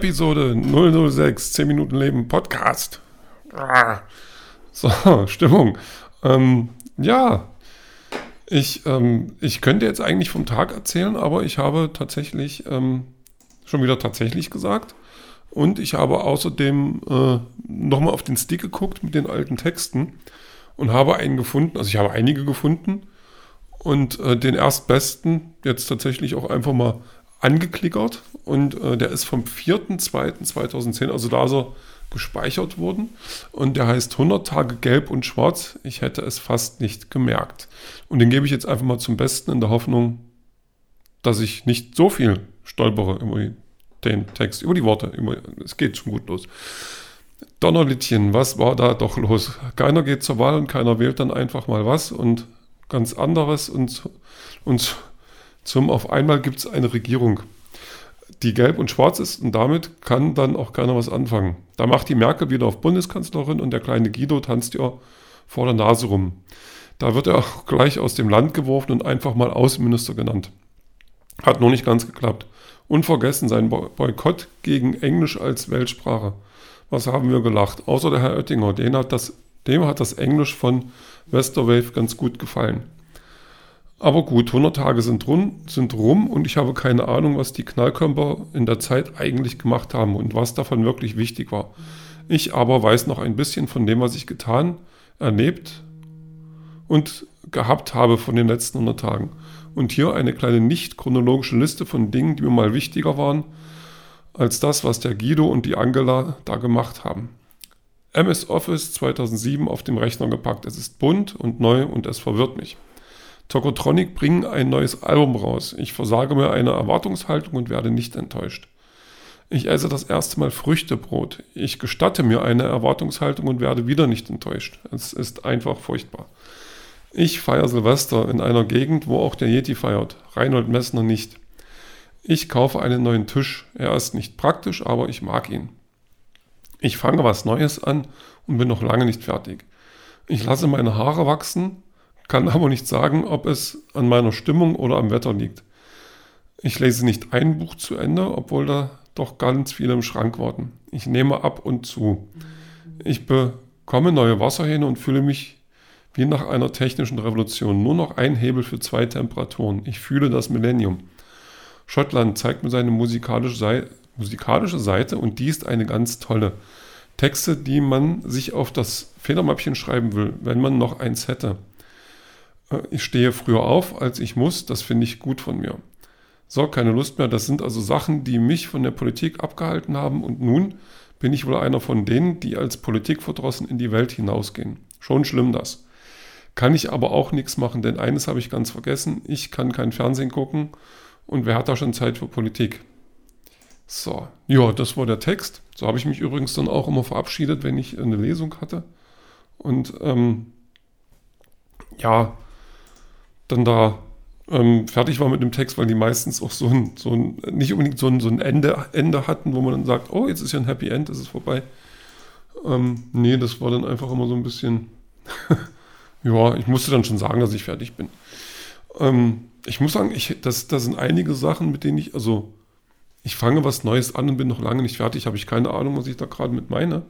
Episode 006, 10 Minuten Leben Podcast. Ah. So, Stimmung. Ähm, ja, ich, ähm, ich könnte jetzt eigentlich vom Tag erzählen, aber ich habe tatsächlich ähm, schon wieder tatsächlich gesagt. Und ich habe außerdem äh, nochmal auf den Stick geguckt mit den alten Texten und habe einen gefunden, also ich habe einige gefunden und äh, den erstbesten jetzt tatsächlich auch einfach mal angeklickert und äh, der ist vom 4.2.2010, also da ist er gespeichert worden und der heißt 100 Tage Gelb und Schwarz. Ich hätte es fast nicht gemerkt. Und den gebe ich jetzt einfach mal zum Besten in der Hoffnung, dass ich nicht so viel stolpere über den Text, über die Worte. Über, es geht schon gut los. Donnerlittchen, was war da doch los? Keiner geht zur Wahl und keiner wählt dann einfach mal was und ganz anderes und, und zum auf einmal gibt es eine Regierung, die gelb und schwarz ist und damit kann dann auch keiner was anfangen. Da macht die Merkel wieder auf Bundeskanzlerin und der kleine Guido tanzt ihr vor der Nase rum. Da wird er auch gleich aus dem Land geworfen und einfach mal Außenminister genannt. Hat noch nicht ganz geklappt. Unvergessen sein Boykott gegen Englisch als Weltsprache. Was haben wir gelacht? Außer der Herr Oettinger, den hat das, dem hat das Englisch von Westerwave ganz gut gefallen. Aber gut, 100 Tage sind rum, sind rum und ich habe keine Ahnung, was die Knallkörper in der Zeit eigentlich gemacht haben und was davon wirklich wichtig war. Ich aber weiß noch ein bisschen von dem, was ich getan, erlebt und gehabt habe von den letzten 100 Tagen. Und hier eine kleine nicht chronologische Liste von Dingen, die mir mal wichtiger waren als das, was der Guido und die Angela da gemacht haben. MS Office 2007 auf dem Rechner gepackt. Es ist bunt und neu und es verwirrt mich. Tokotronic bringen ein neues Album raus. Ich versage mir eine Erwartungshaltung und werde nicht enttäuscht. Ich esse das erste Mal Früchtebrot. Ich gestatte mir eine Erwartungshaltung und werde wieder nicht enttäuscht. Es ist einfach furchtbar. Ich feiere Silvester in einer Gegend, wo auch der Yeti feiert. Reinhold Messner nicht. Ich kaufe einen neuen Tisch. Er ist nicht praktisch, aber ich mag ihn. Ich fange was Neues an und bin noch lange nicht fertig. Ich lasse meine Haare wachsen, kann aber nicht sagen, ob es an meiner Stimmung oder am Wetter liegt. Ich lese nicht ein Buch zu Ende, obwohl da doch ganz viele im Schrank warten. Ich nehme ab und zu. Ich bekomme neue Wasserhähne und fühle mich wie nach einer technischen Revolution. Nur noch ein Hebel für zwei Temperaturen. Ich fühle das Millennium. Schottland zeigt mir seine musikalische, Seite, musikalische Seite und die ist eine ganz tolle. Texte, die man sich auf das Federmappchen schreiben will, wenn man noch eins hätte. Äh, ich stehe früher auf, als ich muss. Das finde ich gut von mir. So, keine Lust mehr. Das sind also Sachen, die mich von der Politik abgehalten haben. Und nun bin ich wohl einer von denen, die als Politikverdrossen in die Welt hinausgehen. Schon schlimm das. Kann ich aber auch nichts machen, denn eines habe ich ganz vergessen. Ich kann kein Fernsehen gucken. Und wer hat da schon Zeit für Politik? So, ja, das war der Text. So habe ich mich übrigens dann auch immer verabschiedet, wenn ich eine Lesung hatte. Und ähm, ja, dann da ähm, fertig war mit dem Text, weil die meistens auch so ein, so ein nicht unbedingt so ein, so ein Ende, Ende hatten, wo man dann sagt, oh, jetzt ist ja ein Happy End, das ist vorbei. Ähm, nee, das war dann einfach immer so ein bisschen, ja, ich musste dann schon sagen, dass ich fertig bin. Ähm, ich muss sagen, ich, das, das sind einige Sachen, mit denen ich, also ich fange was Neues an und bin noch lange nicht fertig, habe ich keine Ahnung, was ich da gerade mit meine.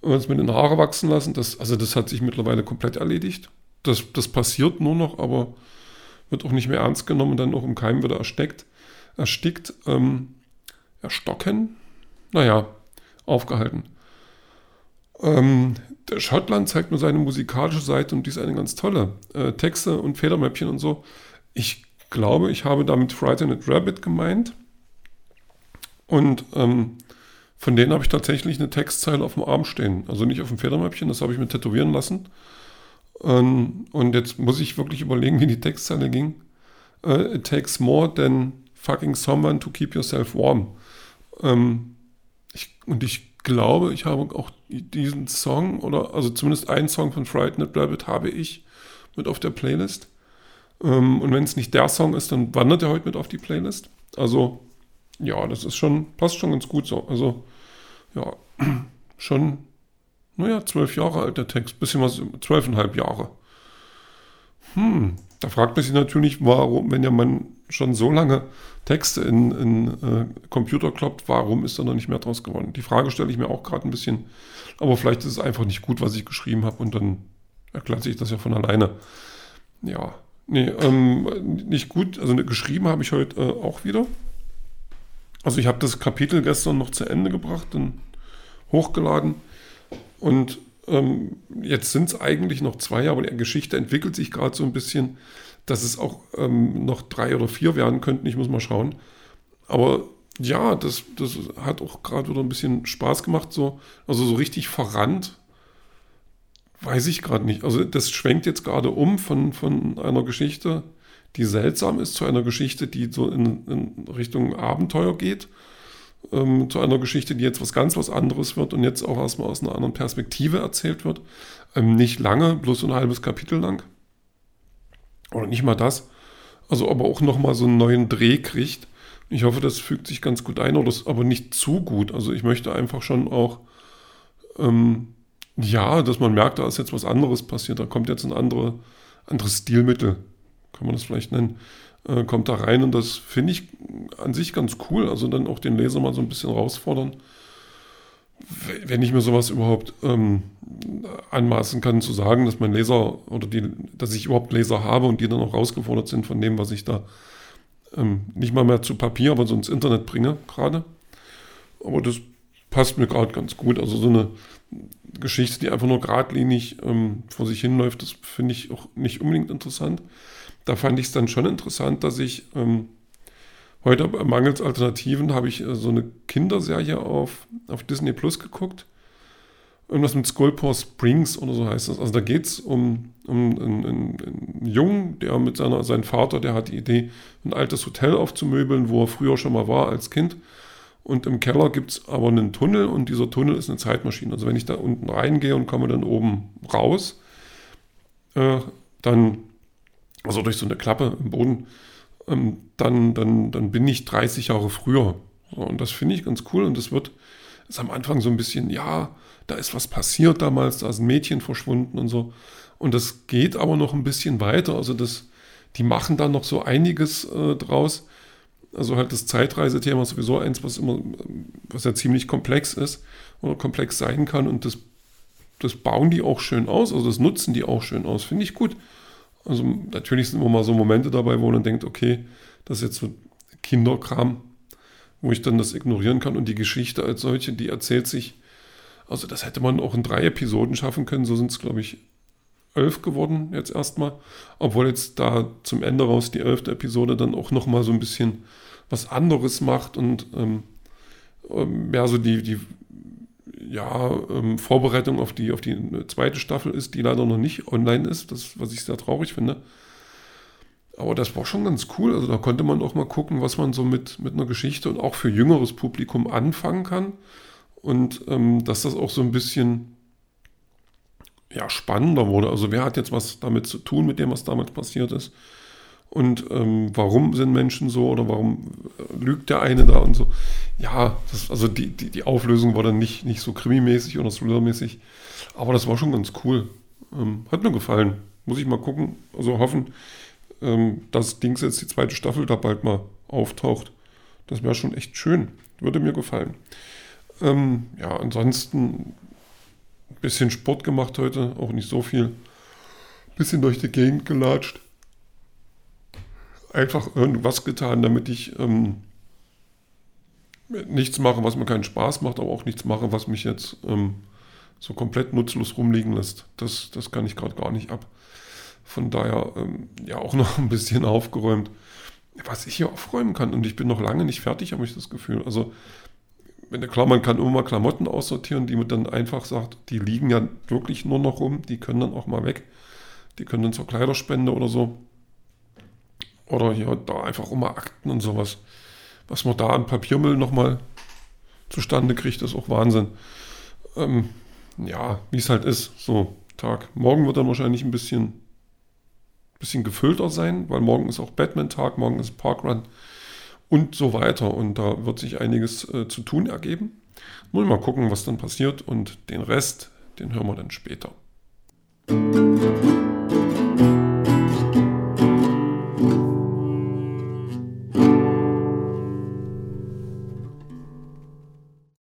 Und jetzt mit den Haare wachsen lassen, das, also das hat sich mittlerweile komplett erledigt das, das passiert nur noch, aber wird auch nicht mehr ernst genommen und dann auch im Keim wieder erstickt. Erstickt, ähm, erstocken, naja, aufgehalten. Ähm, der Schottland zeigt nur seine musikalische Seite und die ist eine ganz tolle. Äh, Texte und Federmäppchen und so. Ich glaube, ich habe damit Frightened Rabbit gemeint. Und ähm, von denen habe ich tatsächlich eine Textzeile auf dem Arm stehen. Also nicht auf dem Federmäppchen, das habe ich mir tätowieren lassen. Ähm, und jetzt muss ich wirklich überlegen, wie die Textzeile ging. Uh, it takes more than fucking someone to keep yourself warm. Ähm, ich, und ich glaube, ich habe auch diesen Song oder also zumindest einen Song von Frightened Rabbit habe ich mit auf der Playlist. Ähm, und wenn es nicht der Song ist, dann wandert er heute mit auf die Playlist. Also ja, das ist schon passt schon ganz gut so. Also ja, schon naja, zwölf Jahre alt der Text, bisschen was, zwölfeinhalb Jahre. Hm, da fragt man sich natürlich, warum, wenn ja man schon so lange Texte in, in äh, Computer kloppt, warum ist da noch nicht mehr draus geworden? Die Frage stelle ich mir auch gerade ein bisschen. Aber vielleicht ist es einfach nicht gut, was ich geschrieben habe und dann erklärt sich das ja von alleine. Ja, nee, ähm, nicht gut. Also geschrieben habe ich heute äh, auch wieder. Also ich habe das Kapitel gestern noch zu Ende gebracht und hochgeladen. Und ähm, jetzt sind es eigentlich noch zwei, aber die Geschichte entwickelt sich gerade so ein bisschen, dass es auch ähm, noch drei oder vier werden könnten. Ich muss mal schauen. Aber ja, das, das hat auch gerade wieder ein bisschen Spaß gemacht. So. Also so richtig verrannt, weiß ich gerade nicht. Also das schwenkt jetzt gerade um von, von einer Geschichte, die seltsam ist, zu einer Geschichte, die so in, in Richtung Abenteuer geht ähm, zu einer Geschichte, die jetzt was ganz was anderes wird und jetzt auch erstmal aus einer anderen Perspektive erzählt wird. Ähm, nicht lange, bloß ein halbes Kapitel lang. Oder nicht mal das. Also aber auch nochmal so einen neuen Dreh kriegt. Ich hoffe, das fügt sich ganz gut ein, oder das, aber nicht zu gut. Also ich möchte einfach schon auch, ähm, ja, dass man merkt, da ist jetzt was anderes passiert. Da kommt jetzt ein andere, anderes Stilmittel, kann man das vielleicht nennen äh, kommt da rein und das finde ich an sich ganz cool. Also dann auch den Leser mal so ein bisschen herausfordern. Wenn ich mir sowas überhaupt ähm, anmaßen kann, zu sagen, dass mein Leser oder die, dass ich überhaupt Leser habe und die dann auch herausgefordert sind von dem, was ich da ähm, nicht mal mehr zu Papier, aber so ins Internet bringe gerade. Aber das passt mir gerade ganz gut. Also so eine Geschichte, die einfach nur geradlinig ähm, vor sich hinläuft, das finde ich auch nicht unbedingt interessant da fand ich es dann schon interessant, dass ich ähm, heute mangels Alternativen habe ich äh, so eine Kinderserie auf, auf Disney Plus geguckt. Irgendwas mit Skullpaw Springs oder so heißt das. Also da geht es um, um einen, einen, einen, Jungen, der mit seiner, seinem Vater, der hat die Idee, ein altes Hotel aufzumöbeln, wo er früher schon mal war als Kind. Und im Keller gibt es aber einen Tunnel und dieser Tunnel ist eine Zeitmaschine. Also wenn ich da unten reingehe und komme dann oben raus, äh, dann also durch so eine Klappe im Boden, ähm, dann, dann, dann bin ich 30 Jahre früher. So, und das finde ich ganz cool und das wird, ist am Anfang so ein bisschen, ja, da ist was passiert damals, da ist ein Mädchen verschwunden und so. Und das geht aber noch ein bisschen weiter. Also das, die machen dann noch so einiges äh, draus. Also halt das Zeitreisethema ist sowieso eins, was immer, was ja ziemlich komplex ist oder komplex sein kann. Und das, das bauen die auch schön aus, also das nutzen die auch schön aus. Finde ich gut. Also natürlich sind immer mal so Momente dabei, wo man denkt, okay, das ist jetzt so Kinderkram, wo ich dann das ignorieren kann. Und die Geschichte als solche, die erzählt sich, also das hätte man auch in drei Episoden schaffen können. So sind es, glaube ich, elf geworden jetzt erstmal. Obwohl jetzt da zum Ende raus die elfte Episode dann auch nochmal so ein bisschen was anderes macht und ähm, ähm mehr so die, die ja, ähm, Vorbereitung auf die, auf die zweite Staffel ist, die leider noch nicht online ist, das, was ich sehr traurig finde. Aber das war schon ganz cool. Also da konnte man auch mal gucken, was man so mit, mit einer Geschichte und auch für jüngeres Publikum anfangen kann. Und ähm, dass das auch so ein bisschen ja, spannender wurde. Also wer hat jetzt was damit zu tun, mit dem, was damals passiert ist? Und ähm, warum sind Menschen so oder warum äh, lügt der eine da und so. Ja, das, also die, die, die, Auflösung war dann nicht, nicht so krimimäßig oder thrillermäßig, aber das war schon ganz cool. Ähm, hat mir gefallen. Muss ich mal gucken, also hoffen, ähm, dass Dings jetzt die zweite Staffel da bald mal auftaucht. Das wäre schon echt schön. Würde mir gefallen. Ähm, ja, ansonsten ein bisschen Sport gemacht heute, auch nicht so viel. Bisschen durch die Gegend gelatscht einfach irgendwas getan, damit ich ähm, nichts mache, was mir keinen Spaß macht, aber auch nichts mache, was mich jetzt ähm, so komplett nutzlos rumliegen lässt. Das, das kann ich gerade gar nicht ab. Von daher ähm, ja auch noch ein bisschen aufgeräumt, was ich hier aufräumen kann. Und ich bin noch lange nicht fertig, habe ich das Gefühl. Also klar, man kann immer mal Klamotten aussortieren, die man dann einfach sagt, die liegen ja wirklich nur noch rum, die können dann auch mal weg. Die können dann zur Kleiderspende oder so. Oder hier da einfach immer Akten und sowas. Was man da an Papiermüll nochmal zustande kriegt, ist auch Wahnsinn. Ähm, ja, wie es halt ist, so Tag. Morgen wird dann wahrscheinlich ein bisschen, bisschen gefüllter sein, weil morgen ist auch Batman-Tag, morgen ist Parkrun und so weiter. Und da wird sich einiges äh, zu tun ergeben. Nur mal gucken, was dann passiert und den Rest, den hören wir dann später. Musik